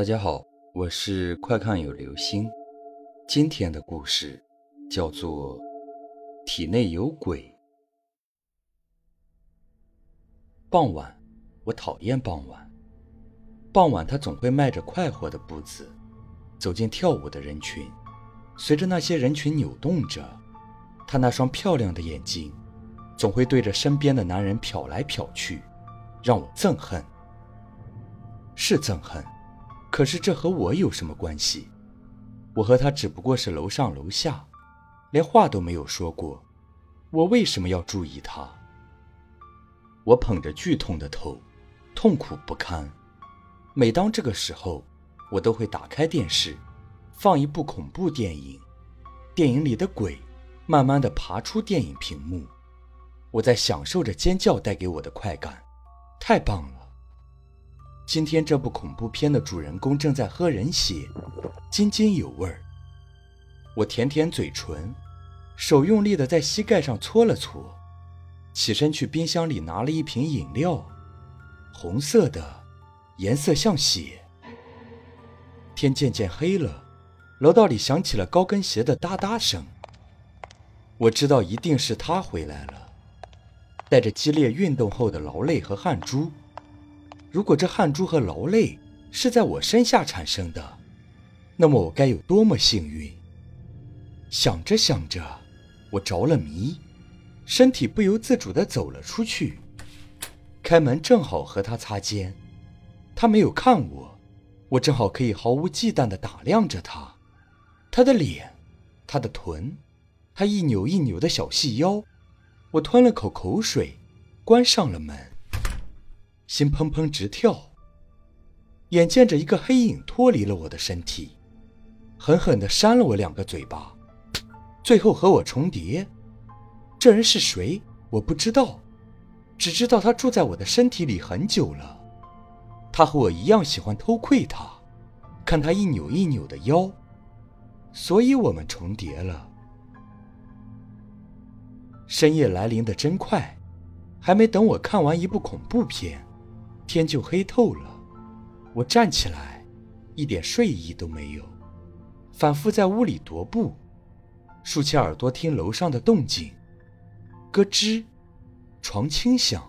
大家好，我是快看有流星。今天的故事叫做《体内有鬼》。傍晚，我讨厌傍晚。傍晚，他总会迈着快活的步子走进跳舞的人群，随着那些人群扭动着，他那双漂亮的眼睛总会对着身边的男人瞟来瞟去，让我憎恨。是憎恨。可是这和我有什么关系？我和他只不过是楼上楼下，连话都没有说过。我为什么要注意他？我捧着剧痛的头，痛苦不堪。每当这个时候，我都会打开电视，放一部恐怖电影。电影里的鬼慢慢的爬出电影屏幕，我在享受着尖叫带给我的快感，太棒了。今天这部恐怖片的主人公正在喝人血，津津有味儿。我舔舔嘴唇，手用力的在膝盖上搓了搓，起身去冰箱里拿了一瓶饮料，红色的，颜色像血。天渐渐黑了，楼道里响起了高跟鞋的哒哒声。我知道一定是他回来了，带着激烈运动后的劳累和汗珠。如果这汗珠和劳累是在我身下产生的，那么我该有多么幸运！想着想着，我着了迷，身体不由自主地走了出去。开门正好和他擦肩，他没有看我，我正好可以毫无忌惮地打量着他，他的脸，他的臀，他一扭一扭的小细腰。我吞了口口水，关上了门。心砰砰直跳，眼见着一个黑影脱离了我的身体，狠狠地扇了我两个嘴巴，最后和我重叠。这人是谁？我不知道，只知道他住在我的身体里很久了。他和我一样喜欢偷窥他，看他一扭一扭的腰，所以我们重叠了。深夜来临的真快，还没等我看完一部恐怖片。天就黑透了，我站起来，一点睡意都没有，反复在屋里踱步，竖起耳朵听楼上的动静，咯吱，床轻响，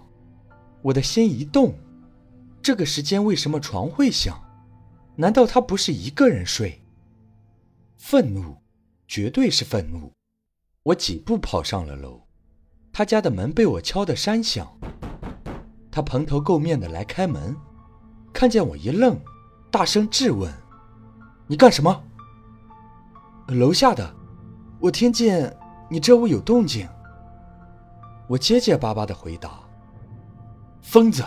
我的心一动，这个时间为什么床会响？难道他不是一个人睡？愤怒，绝对是愤怒，我几步跑上了楼，他家的门被我敲得山响。他蓬头垢面的来开门，看见我一愣，大声质问：“你干什么？”楼下的，我听见你这屋有动静。我结结巴巴的回答：“疯子！”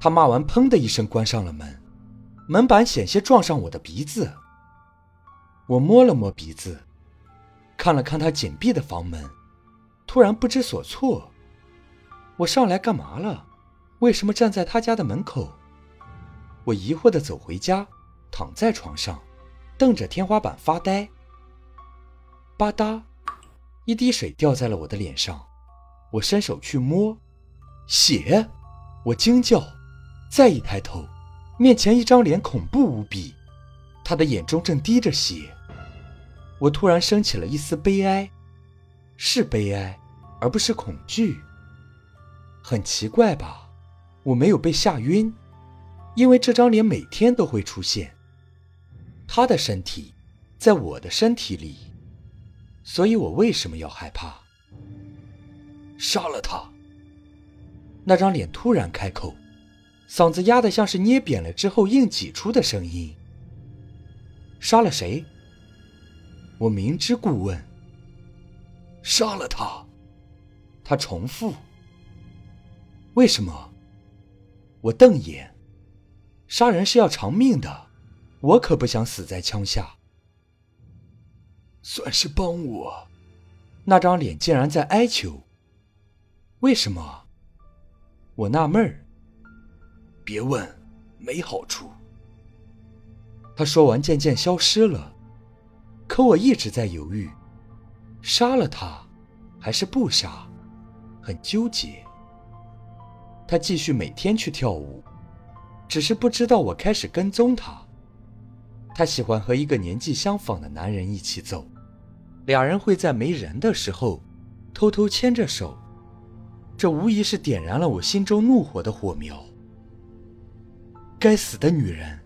他骂完，砰的一声关上了门，门板险些撞上我的鼻子。我摸了摸鼻子，看了看他紧闭的房门，突然不知所措。我上来干嘛了？为什么站在他家的门口？我疑惑地走回家，躺在床上，瞪着天花板发呆。吧嗒，一滴水掉在了我的脸上。我伸手去摸，血！我惊叫，再一抬头，面前一张脸恐怖无比，他的眼中正滴着血。我突然升起了一丝悲哀，是悲哀，而不是恐惧。很奇怪吧？我没有被吓晕，因为这张脸每天都会出现。他的身体在我的身体里，所以我为什么要害怕？杀了他！那张脸突然开口，嗓子压得像是捏扁了之后硬挤出的声音。杀了谁？我明知故问。杀了他！他重复。为什么？我瞪眼，杀人是要偿命的，我可不想死在枪下。算是帮我，那张脸竟然在哀求。为什么？我纳闷儿。别问，没好处。他说完，渐渐消失了。可我一直在犹豫，杀了他，还是不杀，很纠结。他继续每天去跳舞，只是不知道我开始跟踪他。他喜欢和一个年纪相仿的男人一起走，俩人会在没人的时候偷偷牵着手，这无疑是点燃了我心中怒火的火苗。该死的女人，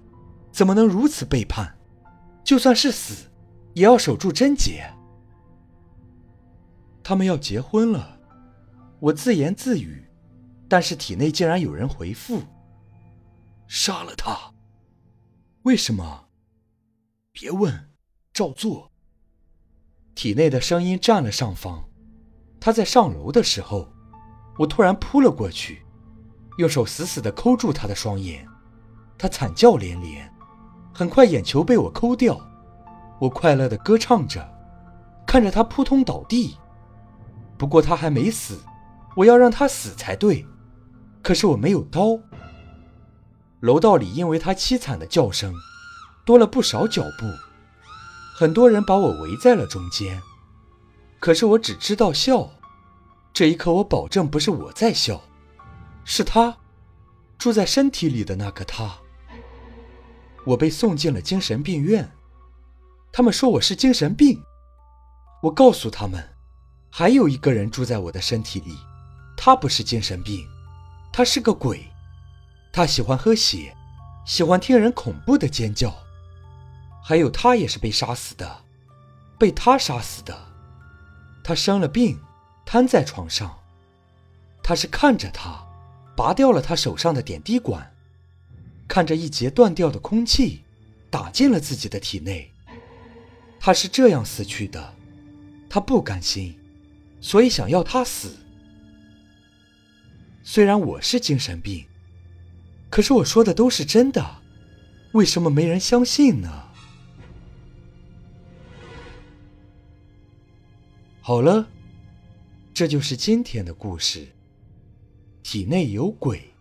怎么能如此背叛？就算是死，也要守住贞洁。他们要结婚了，我自言自语，但是体内竟然有人回复：“杀了他。”为什么？别问，照做。体内的声音占了上方。他在上楼的时候，我突然扑了过去，用手死死地抠住他的双眼。他惨叫连连，很快眼球被我抠掉。我快乐地歌唱着，看着他扑通倒地。不过他还没死，我要让他死才对。可是我没有刀。楼道里因为他凄惨的叫声。多了不少脚步，很多人把我围在了中间。可是我只知道笑。这一刻，我保证不是我在笑，是他，住在身体里的那个他。我被送进了精神病院，他们说我是精神病。我告诉他们，还有一个人住在我的身体里，他不是精神病，他是个鬼，他喜欢喝血，喜欢听人恐怖的尖叫。还有他也是被杀死的，被他杀死的。他生了病，瘫在床上。他是看着他，拔掉了他手上的点滴管，看着一节断掉的空气打进了自己的体内。他是这样死去的，他不甘心，所以想要他死。虽然我是精神病，可是我说的都是真的，为什么没人相信呢？好了，这就是今天的故事。体内有鬼。